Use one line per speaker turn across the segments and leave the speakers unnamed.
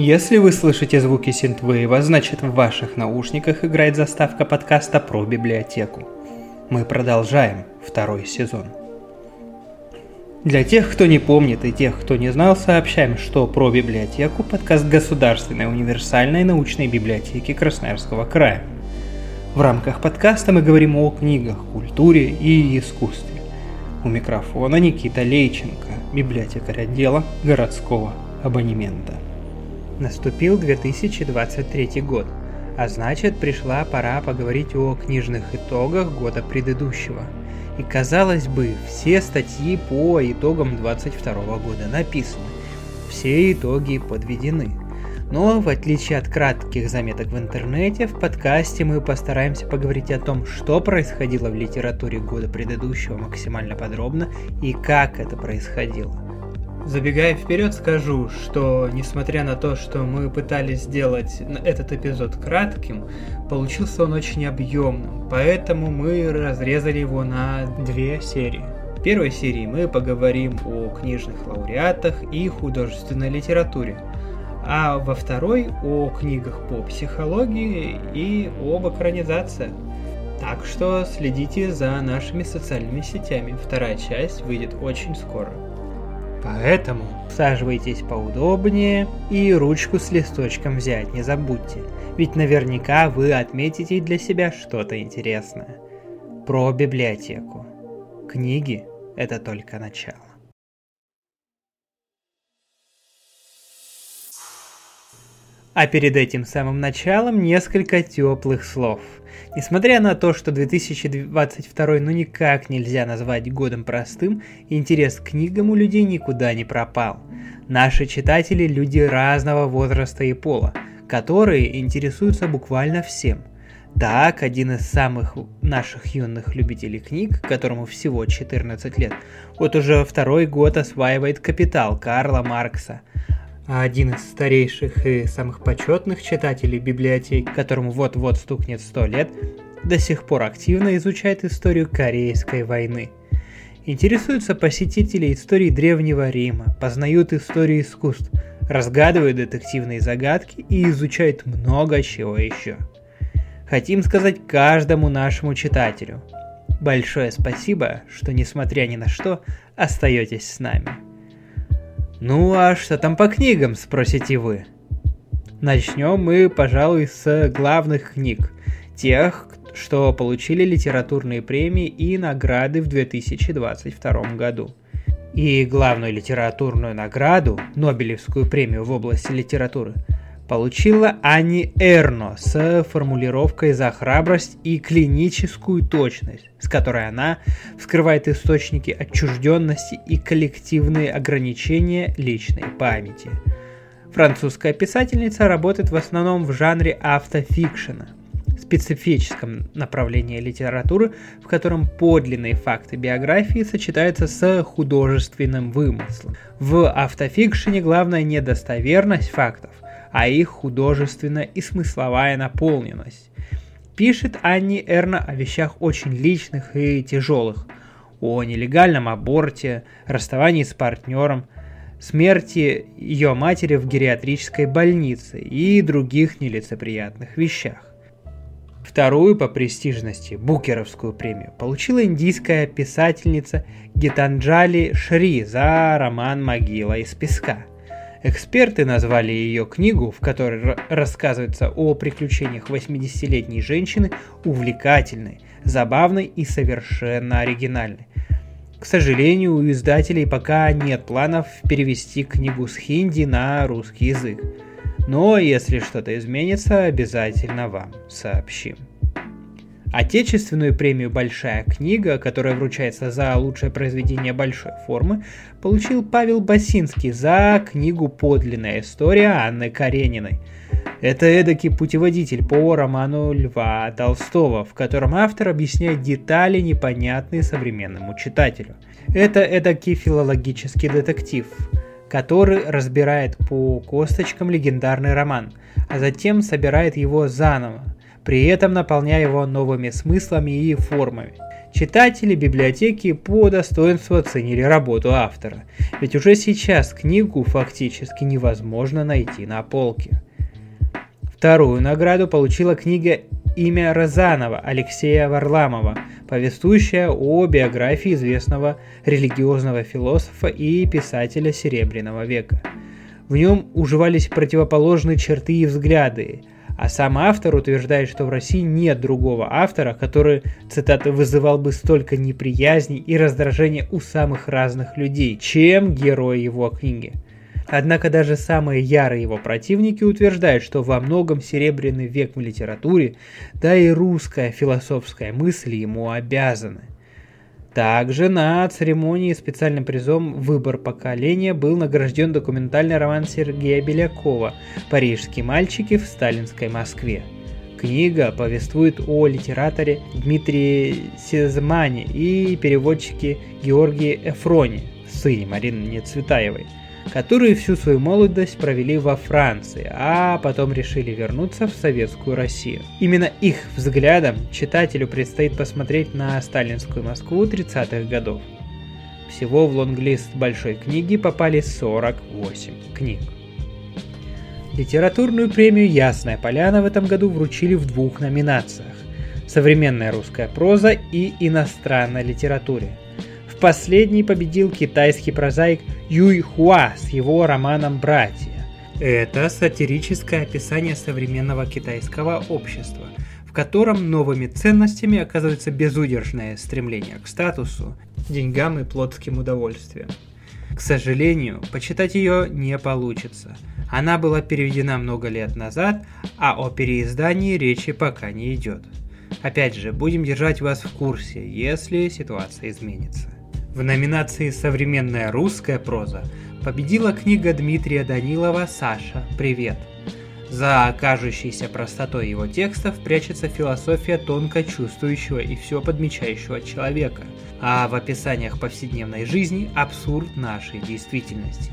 Если вы слышите звуки синтвейва, значит в ваших наушниках играет заставка подкаста про библиотеку. Мы продолжаем второй сезон. Для тех, кто не помнит и тех, кто не знал, сообщаем, что про библиотеку подкаст Государственной универсальной научной библиотеки Красноярского края. В рамках подкаста мы говорим о книгах, культуре и искусстве. У микрофона Никита Лейченко, библиотекарь отдела городского абонемента. Наступил 2023 год, а значит пришла пора поговорить о книжных итогах года предыдущего. И казалось бы, все статьи по итогам 22 года написаны, все итоги подведены. Но в отличие от кратких заметок в интернете, в подкасте мы постараемся поговорить о том, что происходило в литературе года предыдущего максимально подробно и как это происходило. Забегая вперед, скажу, что несмотря на то, что мы пытались сделать этот эпизод кратким, получился он очень объемным, поэтому мы разрезали его на две серии. В первой серии мы поговорим о книжных лауреатах и художественной литературе, а во второй о книгах по психологии и об экранизациях. Так что следите за нашими социальными сетями, вторая часть выйдет очень скоро. Поэтому саживайтесь поудобнее и ручку с листочком взять не забудьте, ведь наверняка вы отметите для себя что-то интересное. Про библиотеку. Книги – это только начало. А перед этим самым началом несколько теплых слов. Несмотря на то, что 2022 ну никак нельзя назвать годом простым, интерес к книгам у людей никуда не пропал. Наши читатели – люди разного возраста и пола, которые интересуются буквально всем. Так, один из самых наших юных любителей книг, которому всего 14 лет, вот уже второй год осваивает «Капитал» Карла Маркса – а один из старейших и самых почетных читателей библиотеки, которому вот-вот стукнет сто лет, до сих пор активно изучает историю Корейской войны. Интересуются посетители истории Древнего Рима, познают историю искусств, разгадывают детективные загадки и изучают много чего еще. Хотим сказать каждому нашему читателю. Большое спасибо, что несмотря ни на что, остаетесь с нами. Ну а что там по книгам, спросите вы? Начнем мы, пожалуй, с главных книг. Тех, что получили литературные премии и награды в 2022 году. И главную литературную награду, Нобелевскую премию в области литературы, получила Ани Эрно с формулировкой за храбрость и клиническую точность, с которой она вскрывает источники отчужденности и коллективные ограничения личной памяти. Французская писательница работает в основном в жанре автофикшена, специфическом направлении литературы, в котором подлинные факты биографии сочетаются с художественным вымыслом. В автофикшене главная недостоверность фактов – а их художественная и смысловая наполненность. Пишет Анни Эрна о вещах очень личных и тяжелых, о нелегальном аборте, расставании с партнером, смерти ее матери в гериатрической больнице и других нелицеприятных вещах. Вторую по престижности Букеровскую премию получила индийская писательница Гитанджали Шри за роман «Могила из песка». Эксперты назвали ее книгу, в которой рассказывается о приключениях 80-летней женщины, увлекательной, забавной и совершенно оригинальной. К сожалению, у издателей пока нет планов перевести книгу с хинди на русский язык. Но если что-то изменится, обязательно вам сообщим. Отечественную премию «Большая книга», которая вручается за лучшее произведение большой формы, получил Павел Басинский за книгу «Подлинная история» Анны Карениной. Это эдакий путеводитель по роману Льва Толстого, в котором автор объясняет детали, непонятные современному читателю. Это эдакий филологический детектив, который разбирает по косточкам легендарный роман, а затем собирает его заново – при этом наполняя его новыми смыслами и формами. Читатели библиотеки по достоинству оценили работу автора, ведь уже сейчас книгу фактически невозможно найти на полке. Вторую награду получила книга «Имя Розанова» Алексея Варламова, повествующая о биографии известного религиозного философа и писателя Серебряного века. В нем уживались противоположные черты и взгляды, а сам автор утверждает, что в России нет другого автора, который, цитата, вызывал бы столько неприязни и раздражения у самых разных людей, чем герой его книги – Однако даже самые ярые его противники утверждают, что во многом Серебряный век в литературе, да и русская философская мысль ему обязаны. Также на церемонии специальным призом «Выбор поколения» был награжден документальный роман Сергея Белякова «Парижские мальчики в сталинской Москве». Книга повествует о литераторе Дмитрии Сезмане и переводчике Георгии Эфроне, сыне Марины Нецветаевой – которые всю свою молодость провели во Франции, а потом решили вернуться в советскую Россию. Именно их взглядом читателю предстоит посмотреть на сталинскую Москву 30-х годов. Всего в лонглист большой книги попали 48 книг. Литературную премию «Ясная поляна» в этом году вручили в двух номинациях – «Современная русская проза» и «Иностранная литературе». В последней победил китайский прозаик Юй Хуа с его романом «Братья». Это сатирическое описание современного китайского общества, в котором новыми ценностями оказывается безудержное стремление к статусу, деньгам и плотским удовольствиям. К сожалению, почитать ее не получится. Она была переведена много лет назад, а о переиздании речи пока не идет. Опять же, будем держать вас в курсе, если ситуация изменится. В номинации «Современная русская проза» победила книга Дмитрия Данилова «Саша, привет». За кажущейся простотой его текстов прячется философия тонко чувствующего и все подмечающего человека, а в описаниях повседневной жизни абсурд нашей действительности.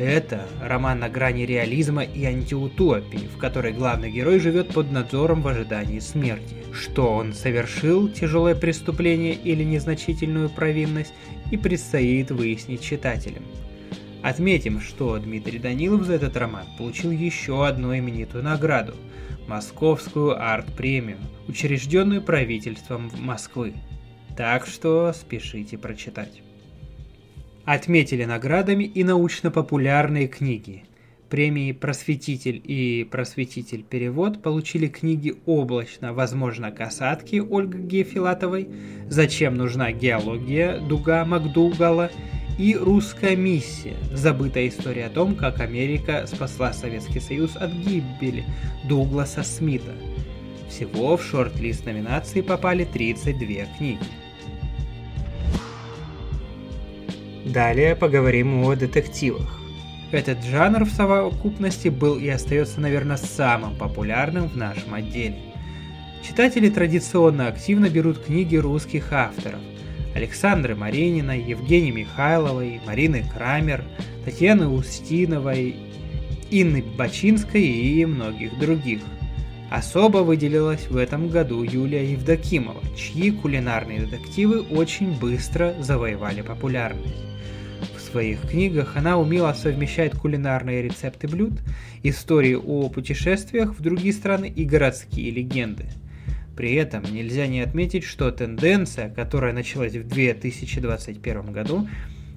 Это роман на грани реализма и антиутопии, в которой главный герой живет под надзором в ожидании смерти. Что он совершил, тяжелое преступление или незначительную провинность, и предстоит выяснить читателям. Отметим, что Дмитрий Данилов за этот роман получил еще одну именитую награду – Московскую арт-премию, учрежденную правительством Москвы. Так что спешите прочитать. Отметили наградами и научно-популярные книги. Премии «Просветитель» и «Просветитель. Перевод» получили книги «Облачно. Возможно, касатки» Ольга Гефилатовой, «Зачем нужна геология» Дуга Макдугала и «Русская миссия. Забытая история о том, как Америка спасла Советский Союз от гибели» Дугласа Смита. Всего в шорт-лист номинации попали 32 книги. Далее поговорим о детективах. Этот жанр в совокупности был и остается, наверное, самым популярным в нашем отделе. Читатели традиционно активно берут книги русских авторов. Александры Марининой, Евгении Михайловой, Марины Крамер, Татьяны Устиновой, Инны Бачинской и многих других. Особо выделилась в этом году Юлия Евдокимова, чьи кулинарные детективы очень быстро завоевали популярность своих книгах она умело совмещает кулинарные рецепты блюд, истории о путешествиях в другие страны и городские легенды. При этом нельзя не отметить, что тенденция, которая началась в 2021 году,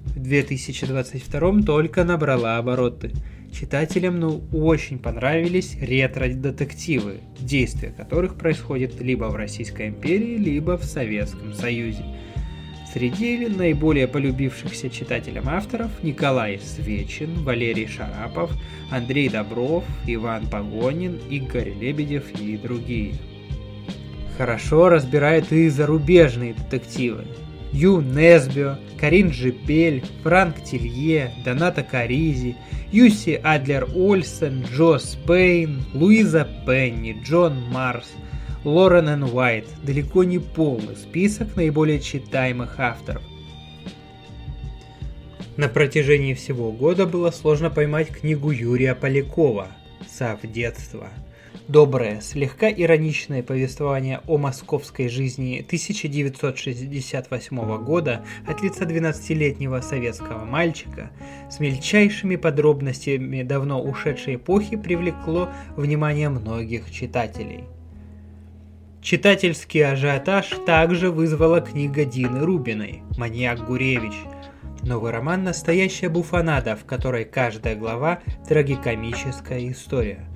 в 2022 только набрала обороты. Читателям ну очень понравились ретро-детективы, действия которых происходят либо в Российской империи, либо в Советском Союзе. Среди наиболее полюбившихся читателям авторов Николай Свечин, Валерий Шарапов, Андрей Добров, Иван Погонин, Игорь Лебедев и другие. Хорошо разбирает и зарубежные детективы. Ю Несбио, Карин Жипель, Франк Тилье, Доната Каризи, Юси Адлер Ольсен, Джо Спейн, Луиза Пенни, Джон Марс – Лорен Н. Уайт – далеко не полный список наиболее читаемых авторов. На протяжении всего года было сложно поймать книгу Юрия Полякова «Сав детства». Доброе, слегка ироничное повествование о московской жизни 1968 года от лица 12-летнего советского мальчика с мельчайшими подробностями давно ушедшей эпохи привлекло внимание многих читателей. Читательский ажиотаж также вызвала книга Дины Рубиной «Маньяк Гуревич», Новый роман – настоящая буфанада, в которой каждая глава – трагикомическая история –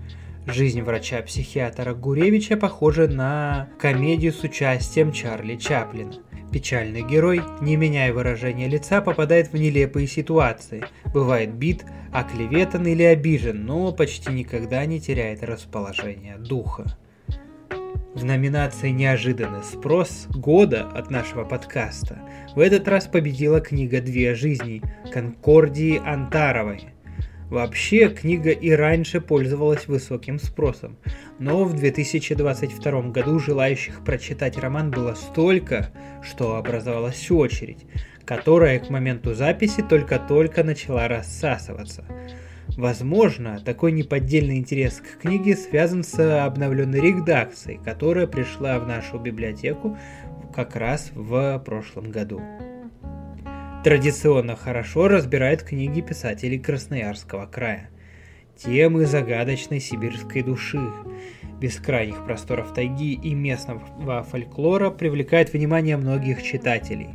Жизнь врача-психиатра Гуревича похожа на комедию с участием Чарли Чаплина. Печальный герой, не меняя выражения лица, попадает в нелепые ситуации, бывает бит, оклеветан или обижен, но почти никогда не теряет расположение духа. В номинации «Неожиданный спрос» года от нашего подкаста в этот раз победила книга «Две жизни» Конкордии Антаровой – Вообще, книга и раньше пользовалась высоким спросом, но в 2022 году желающих прочитать роман было столько, что образовалась очередь, которая к моменту записи только-только начала рассасываться. Возможно, такой неподдельный интерес к книге связан с обновленной редакцией, которая пришла в нашу библиотеку как раз в прошлом году традиционно хорошо разбирает книги писателей Красноярского края. Темы загадочной сибирской души, бескрайних просторов тайги и местного фольклора привлекают внимание многих читателей.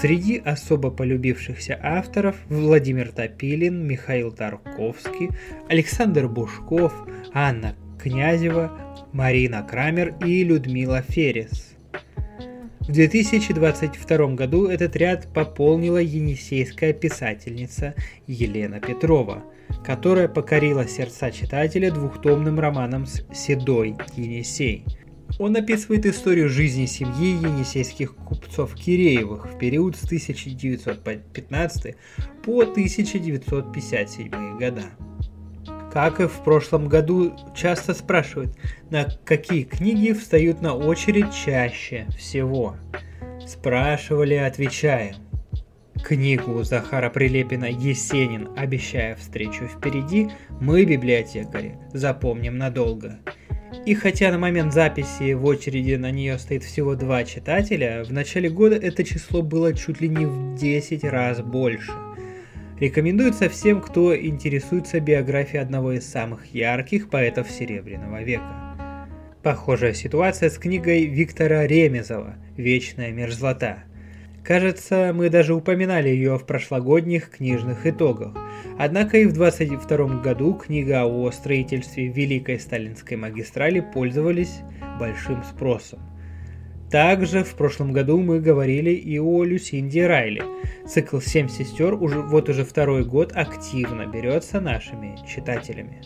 Среди особо полюбившихся авторов Владимир Топилин, Михаил Тарковский, Александр Бушков, Анна Князева, Марина Крамер и Людмила Ферес – в 2022 году этот ряд пополнила енисейская писательница Елена Петрова, которая покорила сердца читателя двухтомным романом «Седой Енисей». Он описывает историю жизни семьи енисейских купцов Киреевых в период с 1915 по 1957 года. Как и в прошлом году, часто спрашивают, на какие книги встают на очередь чаще всего. Спрашивали, отвечаем. Книгу Захара Прилепина «Есенин. Обещая встречу впереди» мы, библиотекари, запомним надолго. И хотя на момент записи в очереди на нее стоит всего два читателя, в начале года это число было чуть ли не в 10 раз больше – Рекомендуется всем, кто интересуется биографией одного из самых ярких поэтов Серебряного века. Похожая ситуация с книгой Виктора Ремезова «Вечная мерзлота». Кажется, мы даже упоминали ее в прошлогодних книжных итогах. Однако и в 22 году книга о строительстве Великой Сталинской магистрали пользовались большим спросом. Также в прошлом году мы говорили и о Люсинде Райли. Цикл «Семь сестер» уже, вот уже второй год активно берется нашими читателями.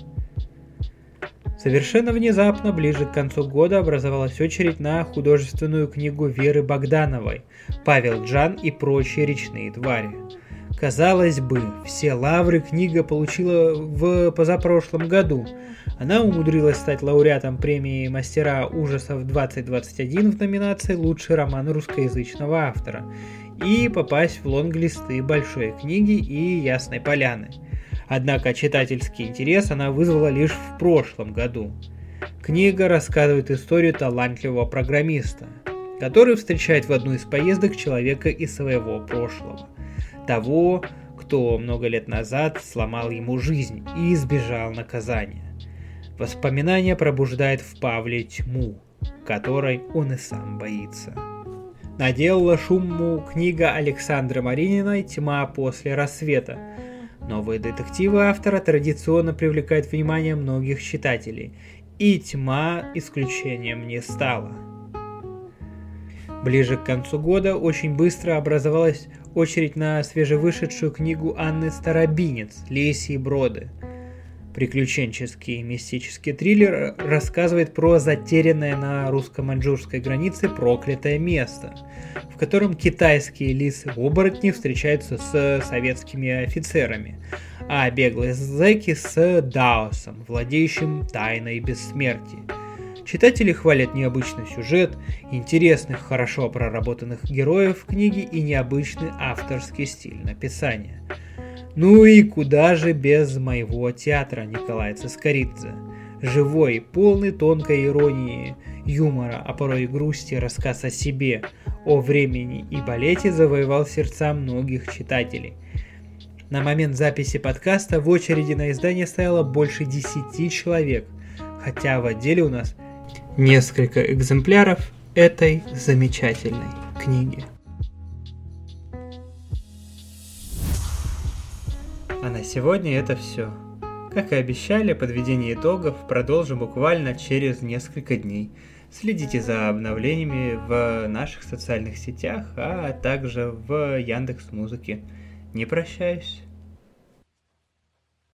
Совершенно внезапно, ближе к концу года, образовалась очередь на художественную книгу Веры Богдановой «Павел Джан и прочие речные твари». Казалось бы, все лавры книга получила в позапрошлом году. Она умудрилась стать лауреатом премии «Мастера ужасов 2021» в номинации «Лучший роман русскоязычного автора» и попасть в лонглисты большой книги и Ясной Поляны. Однако читательский интерес она вызвала лишь в прошлом году. Книга рассказывает историю талантливого программиста, который встречает в одну из поездок человека из своего прошлого того, кто много лет назад сломал ему жизнь и избежал наказания. Воспоминание пробуждает в Павле тьму, которой он и сам боится. Наделала шуму книга Александра Марининой «Тьма после рассвета». Новые детективы автора традиционно привлекают внимание многих читателей, и «Тьма» исключением не стала. Ближе к концу года очень быстро образовалась очередь на свежевышедшую книгу Анны Старобинец «Лисьи броды». Приключенческий мистический триллер рассказывает про затерянное на русско-маньчжурской границе проклятое место, в котором китайские лисы-оборотни встречаются с советскими офицерами, а беглые зэки с Даосом, владеющим тайной бессмертия – Читатели хвалят необычный сюжет, интересных, хорошо проработанных героев книги и необычный авторский стиль написания. Ну и куда же без моего театра Николая Цискоридзе. Живой, полный тонкой иронии, юмора, а порой и грусти рассказ о себе, о времени и балете завоевал сердца многих читателей. На момент записи подкаста в очереди на издание стояло больше 10 человек, хотя в отделе у нас несколько экземпляров этой замечательной книги. А на сегодня это все. Как и обещали, подведение итогов продолжим буквально через несколько дней. Следите за обновлениями в наших социальных сетях, а также в Яндекс Музыке. Не прощаюсь.